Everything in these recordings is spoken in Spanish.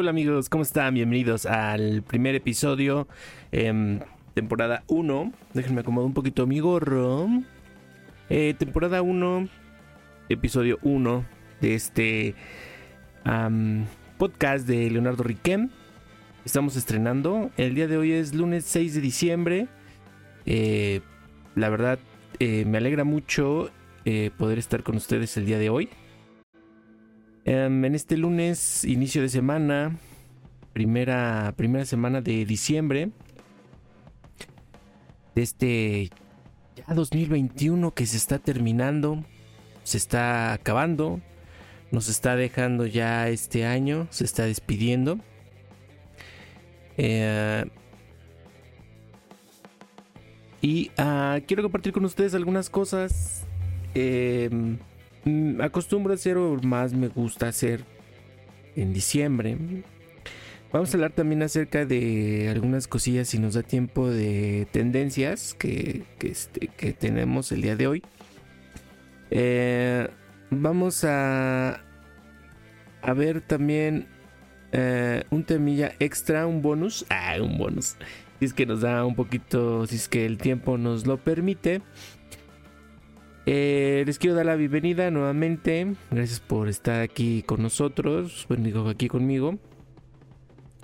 hola amigos? ¿Cómo están? Bienvenidos al primer episodio, em, temporada 1. Déjenme acomodar un poquito mi gorro. Eh, temporada 1, episodio 1 de este podcast de Leonardo Riquem. Estamos estrenando. El día de hoy es lunes 6 de diciembre. Eh, la verdad, eh, me alegra mucho poder estar con ustedes el día de hoy. Em, en este lunes, inicio de semana, primera, primera semana de diciembre, de este ya 2021 que se está terminando, se está acabando, nos está dejando ya este año, se está despidiendo. Eh, y ah, quiero compartir con ustedes algunas cosas. Mm, acostumbro a hacer o más me gusta hacer en diciembre. Vamos a hablar también acerca de algunas cosillas si nos da tiempo de tendencias que, este, tenemos el día de hoy. Eh, vamos a, a ver también eh, un temilla extra, un bonus. Ah, un bonus. Si es que nos da un poquito, si es que el tiempo nos lo permite. Eh, les quiero dar la bienvenida nuevamente. Gracias por estar aquí con nosotros. Bueno, digo aquí conmigo.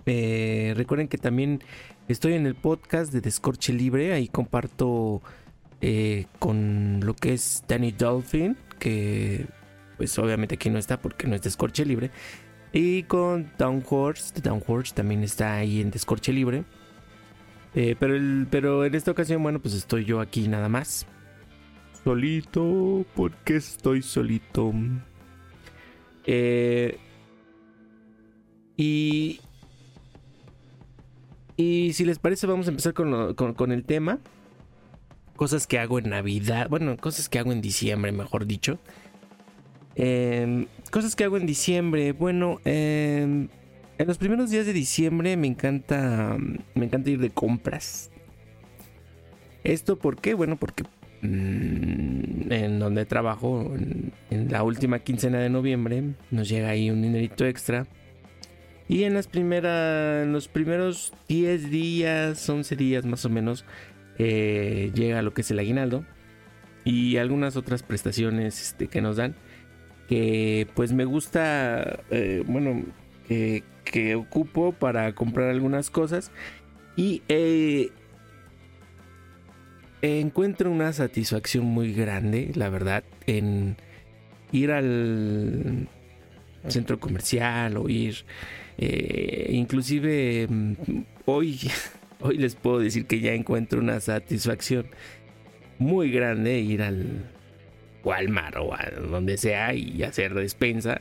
Eh, recuerden que también estoy en el podcast de Descorche Libre. Ahí comparto eh, con lo que es Danny Dolphin. Que pues obviamente aquí no está porque no es Descorche Libre. Y con Downhorse. Downhorse también está ahí en Descorche Libre. pero, pero en esta ocasión, bueno, pues estoy yo aquí nada más solito, porque estoy solito. Eh, y, y si les parece, vamos a empezar con, el tema. Cosas que hago en Navidad. Bueno, cosas que hago en diciembre, mejor dicho. Em, cosas que hago en diciembre. Bueno, em, en los primeros días de diciembre me encanta. Me encanta ir de compras. ¿Esto por qué? Bueno, porque en donde trabajo en, la última quincena de noviembre nos llega ahí un dinerito extra. Y en las primeras en los primeros 10 días 11 días más o menos eh, llega lo que es el aguinaldo y algunas otras prestaciones este, que nos dan que pues me gusta eh, bueno que, que ocupo para comprar algunas cosas. Y eh, encuentro una satisfacción muy grande, la verdad, en ir al centro comercial o ir, eh, inclusive mm, hoy, hoy les puedo decir que ya encuentro una satisfacción muy grande ir al Walmart o a donde sea y hacer despensa.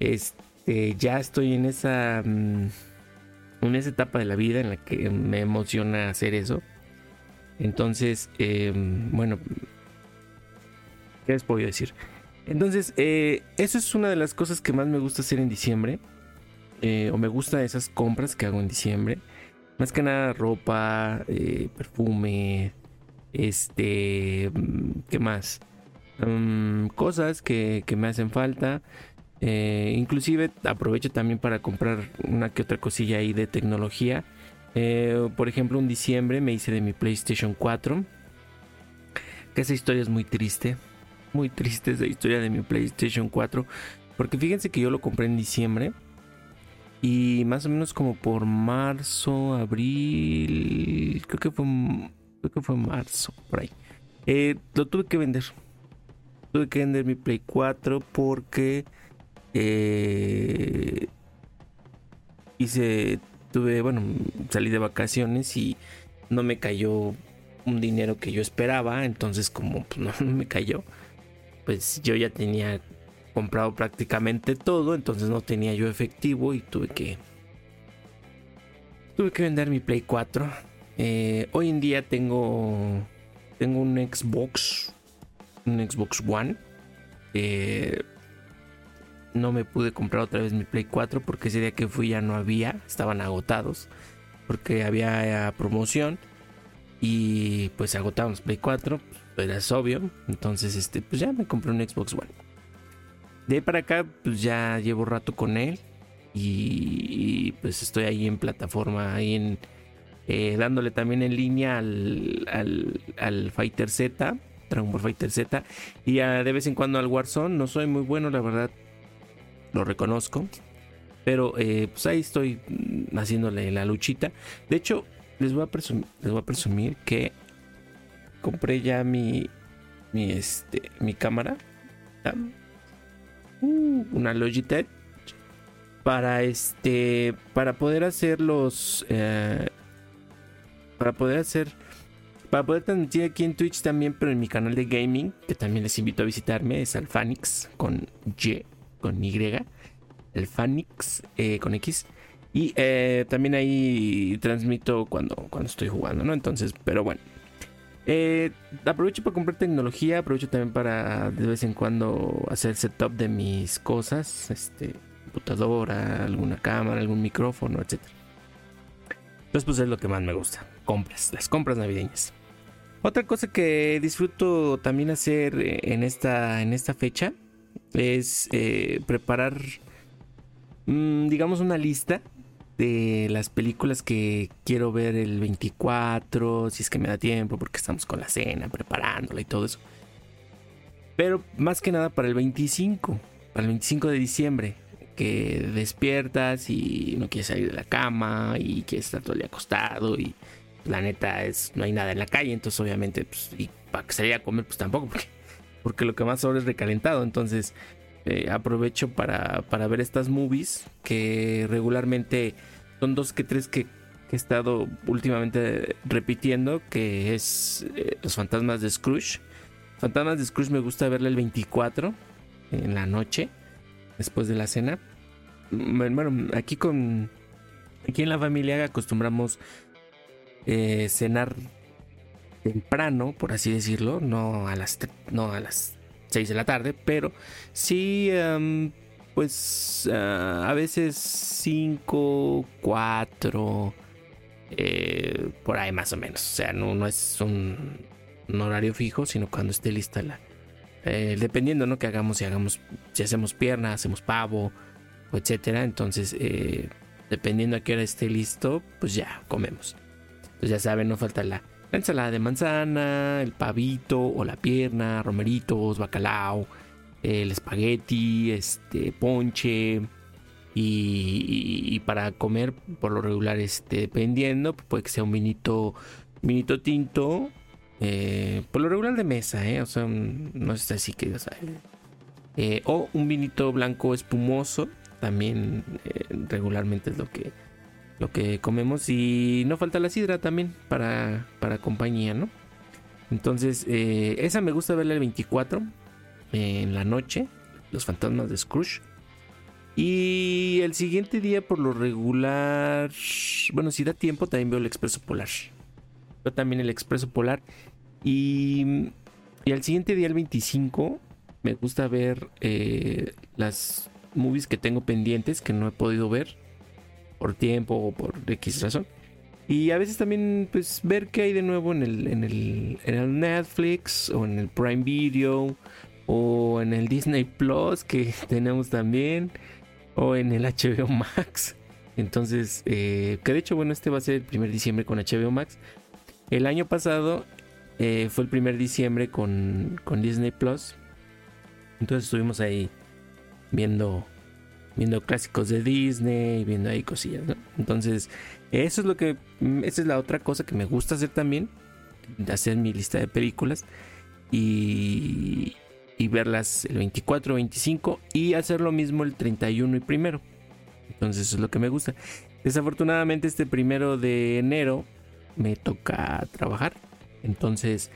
Este, ya estoy en esa, mm, en esa etapa de la vida en la que me emociona hacer eso entonces, em, bueno, ¿qué les puedo decir? Entonces, eh, eso es una de las cosas que más me gusta hacer en diciembre. Eh, o me gusta esas compras que hago en diciembre. Más que nada ropa, eh, perfume, este, ¿qué más? Mm, cosas que, que, me hacen falta. inclusive aprovecho también para comprar una que otra cosilla ahí de tecnología eh, por ejemplo, en diciembre me hice de mi PlayStation 4. Que esa historia es muy triste. Muy triste esa historia de mi PlayStation 4. Porque fíjense que yo lo compré en diciembre. Y más o menos como por marzo, abril. Creo que fue. Creo que fue marzo, por ahí. Eh, lo tuve que vender. Tuve que vender mi Play 4 porque. Eh, hice tuve, bueno, salí de vacaciones y no me cayó un dinero que yo esperaba, entonces como pues, no, me cayó, pues yo ya tenía comprado prácticamente todo, entonces no tenía yo efectivo y tuve que tuve que vender mi Play 4. Eh, hoy en día tengo tengo un Xbox, un Xbox One. Eh, no me pude comprar otra vez mi Play 4 porque ese día que fui ya no había, estaban agotados porque había promoción y pues agotamos Play 4, pues era obvio, entonces este pues ya me compré un Xbox One. De ahí para acá pues ya llevo rato con él. Y, pues estoy ahí en plataforma, ahí en... Eh, dándole también en línea al, al, Fighter Z, Dragon Ball Fighter Z, y de vez en cuando al Warzone. No soy muy bueno, la verdad, lo reconozco. Pero eh, pues ahí estoy mm, haciéndole la luchita. De hecho, les voy a presumir, les voy a presumir que compré ya mi, mi, este, mi cámara. Uh, una Logitech. Para este. Para poder hacer los. Eh, para poder hacer. Para poder transmitir aquí en Twitch también, pero en mi canal de gaming, que también les invito a visitarme, es Alfanix con Y, con Y. Alfanix eh, con X. Y eh, también ahí transmito cuando, cuando estoy jugando, ¿no? Entonces, pero bueno. Eh, aprovecho para comprar tecnología, aprovecho también para de vez en cuando hacer setup de mis cosas, este, computadora, alguna cámara, algún micrófono, etc. Entonces, pues es lo que más me gusta, compras, las compras navideñas. Otra cosa que disfruto también hacer en esta, en esta fecha es eh, preparar, mm, digamos, una lista de las películas que quiero ver el 24, si es que me da tiempo, porque estamos con la cena, preparándola y todo eso. Pero más que nada para el 25, para el 25 de diciembre, que despiertas y no quieres salir de la cama y quieres estar todo el día acostado y la neta es no hay nada en la calle, entonces obviamente pues, y para que salir a comer pues tampoco, porque, porque lo que más sobra es recalentado, entonces eh, aprovecho para, ver estas movies que regularmente son dos que tres que, he estado últimamente repitiendo, que es eh, Los Fantasmas de Scrooge. Fantasmas de Scrooge me gusta verla el 24 en la noche, después de la cena. Mm, bueno, aquí con... Aquí en la familia acostumbramos eh, cenar temprano, por así decirlo, no a las no a las 6 de la tarde, pero sí, em, pues ah, a veces 5, 4, eh, por ahí más o menos. O sea, no, no es un, horario fijo, sino cuando esté lista la... Eh, dependiendo, ¿no? Que hagamos, si hagamos, si hacemos pierna, hacemos pavo, etcétera. Entonces, eh, dependiendo a qué hora esté listo, pues ya comemos. Entonces ya saben, no falta la la ensalada de manzana, el pavito o la pierna, romeritos, bacalao, el espagueti, este, ponche. Y, para comer, por lo regular, este, dependiendo, puede que sea un vinito, vinito tinto, eh, por lo regular de mesa, ¿eh? o sea, no es así que, o, eh, o un vinito blanco espumoso, también eh, regularmente es lo que lo que comemos y no falta la sidra también para, para compañía, ¿no? Entonces, eh, esa me gusta verla el 24 en la noche, Los fantasmas de Scrooge. Y el siguiente día, por lo regular, bueno, si da tiempo, también veo el Expreso Polar. Veo también el Expreso Polar. Y, y al siguiente día, el 25, me gusta ver eh, las movies que tengo pendientes que no he podido ver por tiempo o por X razón. Y a veces también pues ver qué hay de nuevo en el, en el, en el Netflix o en el Prime Video o en el Disney Plus que tenemos también o en el HBO Max. Entonces, eh, que de hecho, bueno, este va a ser el primer diciembre con HBO Max. El año pasado eh, fue el primer diciembre con, con Disney Plus. Entonces estuvimos ahí viendo viendo clásicos de Disney, viendo ahí cosillas, ¿no? Entonces, eso es lo que, mm, esa es la otra cosa que me gusta hacer también, hacer mi lista de películas y, y verlas el 24, 25 y hacer lo mismo el 31 y primero. Entonces, eso es lo que me gusta. Desafortunadamente, este primero de enero me toca trabajar, entonces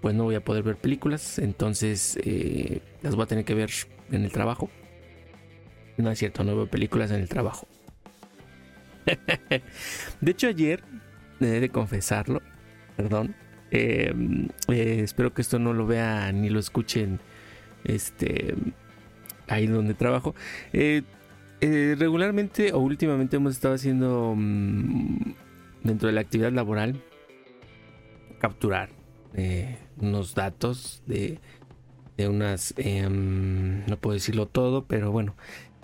pues no voy a poder ver películas, entonces eh, las voy a tener que ver en el trabajo. No es cierto, no veo películas en el trabajo. de hecho, ayer, he de confesarlo, perdón. Em, eh, espero que esto no lo vean ni lo escuchen este, ahí donde trabajo. Eh, eh, regularmente o últimamente hemos estado haciendo mm, dentro de la actividad laboral capturar unos datos de, de unas, em, no puedo decirlo todo, pero bueno,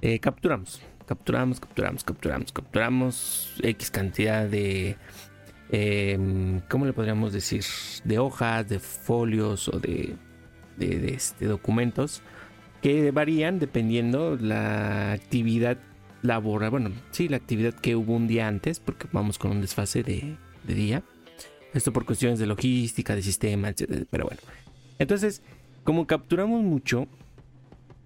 eh, capturamos, capturamos, capturamos, capturamos, capturamos X cantidad de, em, ¿cómo le podríamos decir? De hojas, de folios o de, de, este, documentos que varían dependiendo la actividad laboral, bueno, sí, la actividad que hubo un día antes, porque vamos con un desfase de, de día. Esto por cuestiones de logística, de sistema, etc. Pero bueno. Entonces, como capturamos mucho,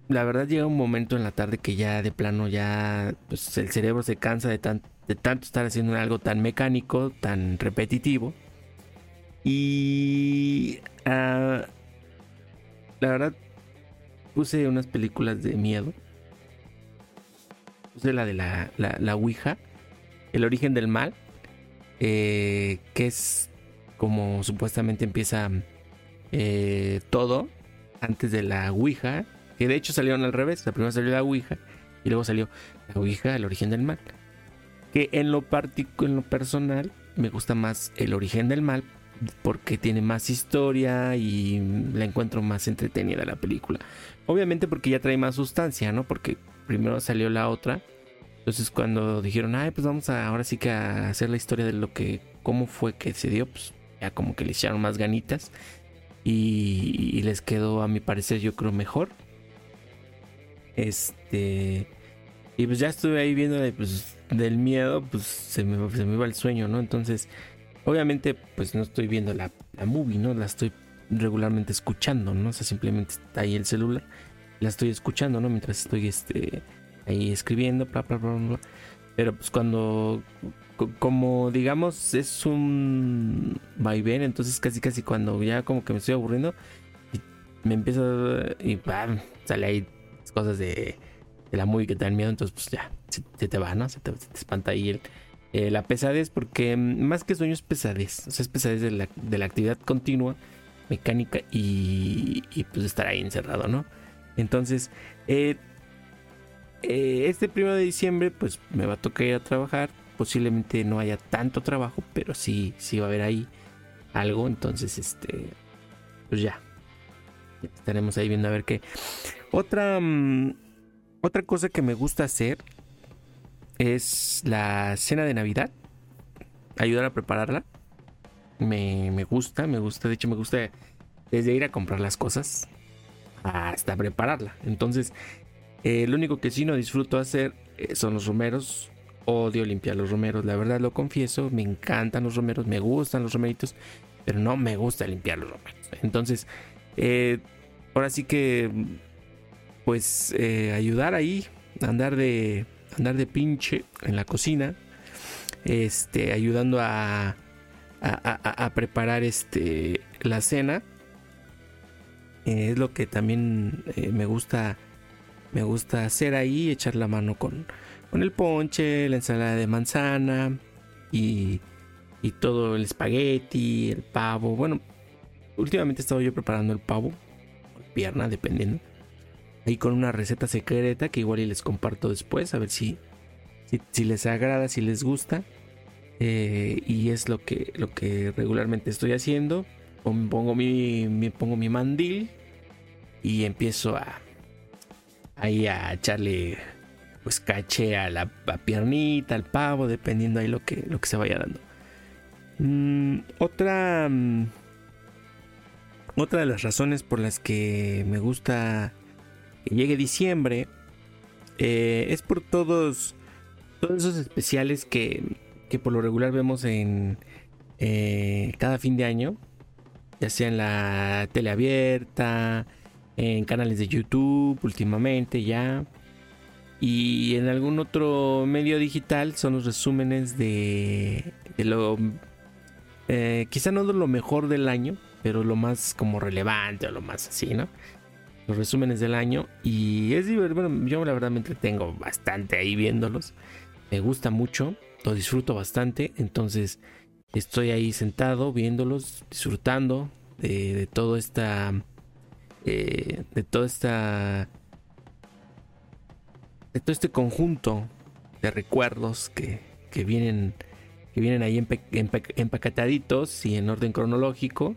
la verdad llega un momento en la tarde que ya de plano ya pues, el cerebro se cansa de, de tanto estar haciendo algo tan mecánico, tan repetitivo. Y uh, la verdad puse unas películas de miedo. Puse la de la, la, la Ouija, El origen del mal, eh, que es como supuestamente empieza eh, todo antes de la Ouija, que de hecho salieron al revés, la primera salió la Ouija y luego salió la Ouija, el origen del mal. Que en lo, en lo personal me gusta más el origen del mal porque tiene más historia y la encuentro más entretenida la película. Obviamente porque ya trae más sustancia, ¿no? Porque primero salió la otra. Entonces cuando dijeron, ay, pues vamos a ahora sí que a hacer la historia de lo que, cómo fue que se dio, pues ya como que le echaron más ganitas. Y, les quedó, a mi parecer, yo creo mejor. Este. Y pues ya estuve ahí viendo pues, del miedo, pues se me, se me iba el sueño, ¿no? Entonces, obviamente, pues no estoy viendo la, la movie, ¿no? La estoy regularmente escuchando, ¿no? O sea, simplemente está ahí el celular. La estoy escuchando, ¿no? Mientras estoy este, ahí escribiendo, bla, bla, bla, bla. Pero pues cuando como digamos es un vaivén, entonces casi casi cuando ya como que me estoy aburriendo, me empiezo y ¡pam! sale ahí cosas de, la movie que te dan miedo, entonces pues ya, se, te va, ¿no? Se te, espanta ahí eh, la pesadez, porque más que sueño es pesadez, o sea, es pesadez de la, de la actividad continua, mecánica y, y, pues estar ahí encerrado, ¿no? Entonces, eh, eh, este primero de diciembre pues me va a tocar ir a trabajar, posiblemente no haya tanto trabajo, pero sí, sí va a haber ahí algo. Entonces, este, pues ya, estaremos ahí viendo a ver qué. Otra, mm, otra cosa que me gusta hacer es la cena de Navidad. Ayudar a prepararla. Me, me gusta, me gusta. De hecho, me gusta desde ir a comprar las cosas hasta prepararla. Entonces, eh, lo único que sí no disfruto hacer eh, son los romeros odio limpiar los romeros, la verdad lo confieso, me encantan los romeros, me gustan los romeritos, pero no me gusta limpiar los romeros. Entonces, eh, ahora sí que, pues, eh, ayudar ahí, andar de, andar de pinche en la cocina, este, ayudando a, a, preparar este, la cena. Eh, es lo que también me gusta, me gusta hacer ahí, echar la mano con, con el ponche, la ensalada de manzana y, y todo el espagueti, el pavo. Bueno, últimamente he estado yo preparando el pavo, pierna, dependiendo. Ahí con una receta secreta que igual y les comparto después, a ver si, si, les agrada, si les gusta. Eh, y es lo que, lo que regularmente estoy haciendo. Pongo mi, mi, pongo mi mandil y empiezo a ahí a echarle pues caché a la piernita, al pavo, dependiendo ahí lo que, lo que se vaya dando. Mm, otra, mm, otra de las razones por las que me gusta que llegue diciembre eh, es por todos, todos esos especiales que, que por lo regular vemos en eh, cada fin de año, ya sea en la tele abierta, en canales de YouTube últimamente ya y en algún otro medio digital son los resúmenes de, lo... Eh, quizá no de lo mejor del año, pero lo más como relevante o lo más así, ¿no? Los resúmenes del año. Y es divertido. Bueno, yo la verdad me entretengo bastante ahí viéndolos. Me gusta mucho, lo disfruto bastante. Entonces estoy ahí sentado viéndolos, disfrutando de, de toda esta... Eh, de toda esta de todo este conjunto de recuerdos que, vienen que vienen ahí empacataditos y en orden cronológico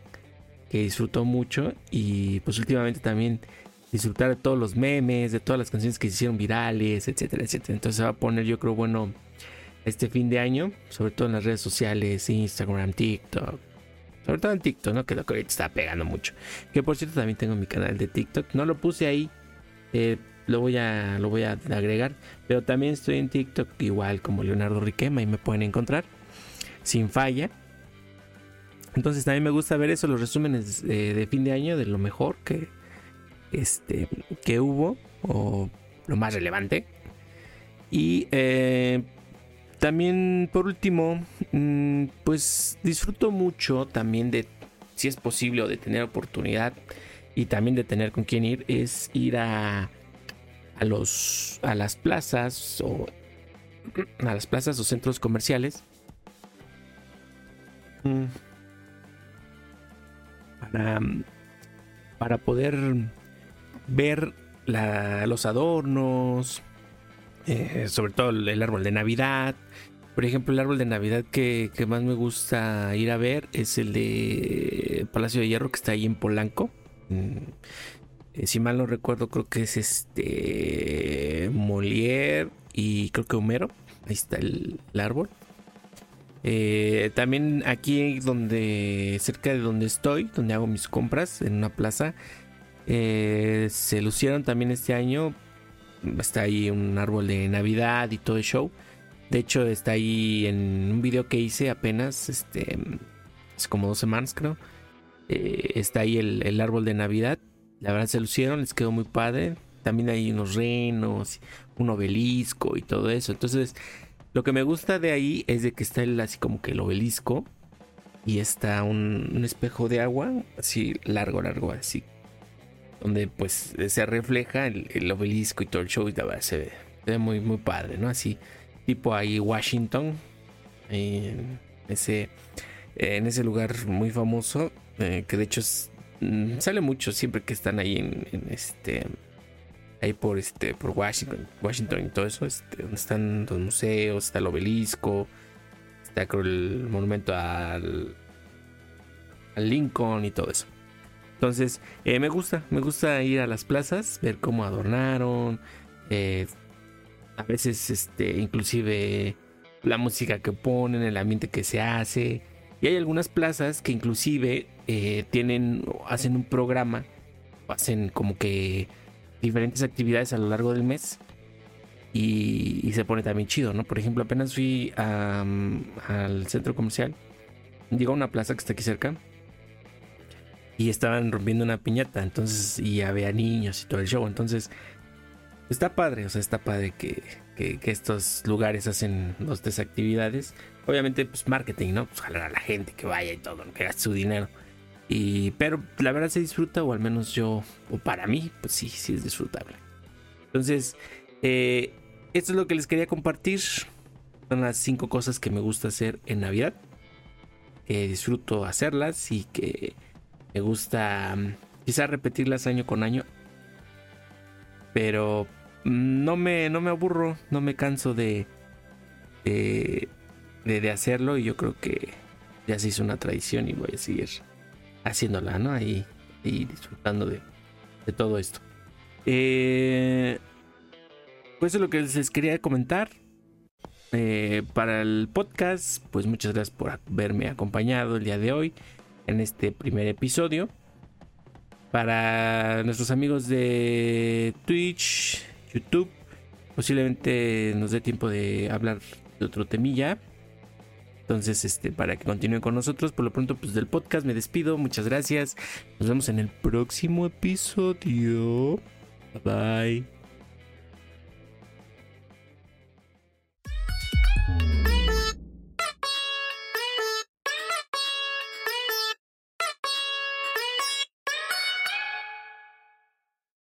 que disfruto mucho y pues últimamente también disfrutar de todos los memes, de todas las canciones que se hicieron virales, etcétera, etcétera. Entonces se va a poner, yo creo, bueno, este fin de año, sobre todo en las redes sociales, Instagram, TikTok. Sobre todo en TikTok, ¿no? Que lo que ahorita está pegando mucho. Que por cierto también tengo mi canal de TikTok. No lo puse ahí. Eh, lo voy a lo voy a agregar. Pero también estoy en TikTok igual como Leonardo Riquema y me pueden encontrar. Sin falla. Entonces también me gusta ver eso, los resúmenes de fin de año de lo mejor que, este, que hubo, o lo más relevante. Y eh, también, por último, mm, pues disfruto mucho también de, si es posible, o de tener oportunidad y también de tener con quién ir, es ir a, a, los, a las plazas o a las plazas o centros comerciales. Mm, para, para poder ver los adornos, eh, sobre todo el árbol de Navidad. Por ejemplo, el árbol de Navidad que, más me gusta ir a ver es el de Palacio de Hierro que está ahí en Polanco. Mm, eh, si mal no recuerdo, creo que es este Molière y creo que Homero. Ahí está el, árbol. Eh, también aquí donde cerca de donde estoy, donde hago mis compras en una plaza, eh, se lucieron también este año. Está ahí un árbol de Navidad y todo el show. De hecho, está ahí en un video que hice apenas, este, es como dos semanas creo. Eh, está ahí el, árbol de Navidad. La verdad se lucieron, les quedó muy padre. También hay unos renos, un obelisco y todo eso. Entonces, lo que me gusta de ahí es de que está el, así como que el obelisco y está un, un espejo de agua, así largo, largo, así donde pues se refleja el, obelisco y todo el show y la se ve, muy, muy padre, ¿no? Así, tipo ahí Washington, en ese, en ese lugar muy famoso, eh, que de hecho mm, sale mucho siempre que están ahí en, este ahí por este por Washington Washington y todo eso este, donde están los museos está el obelisco está creo el monumento al al Lincoln y todo eso entonces, eh, me gusta, me gusta ir a las plazas, ver cómo adornaron. Eh, a veces, este, inclusive la música que ponen, el ambiente que se hace. Y hay algunas plazas que inclusive eh, tienen, hacen un programa, hacen como que diferentes actividades a lo largo del mes. Y, se pone también chido, ¿no? Por ejemplo, apenas fui al centro comercial. Llegó a una plaza que está aquí cerca y estaban rompiendo una piñata, entonces, y había niños y todo el show, entonces, está padre, o sea, está padre que, estos lugares hacen dos, tres actividades. Obviamente, pues marketing, ¿no? Pues jalar a la gente que vaya y todo, que gaste su dinero. Y, pero la verdad se disfruta, o al menos yo, o para mí, pues sí, sí es disfrutable. Entonces, eh, esto es lo que les quería compartir. Son las cinco cosas que me gusta hacer en Navidad. Que disfruto hacerlas y que me gusta mm, quizás repetirlas año con año. Pero mm, no me, no me aburro, no me canso de, de, de, hacerlo. Y yo creo que ya se hizo una tradición y voy a seguir haciéndola, ¿no? Ahí, y disfrutando de, de todo esto. Eh, pues eso es lo que les quería comentar. Eh, para el podcast, pues muchas gracias por haberme acompañado el día de hoy en este primer episodio. Para nuestros amigos de Twitch, YouTube, posiblemente nos dé tiempo de hablar de otro temilla. Entonces, este, para que continúen con nosotros, por lo pronto, pues del podcast me despido. Muchas gracias. Nos vemos en el próximo episodio. Bye bye.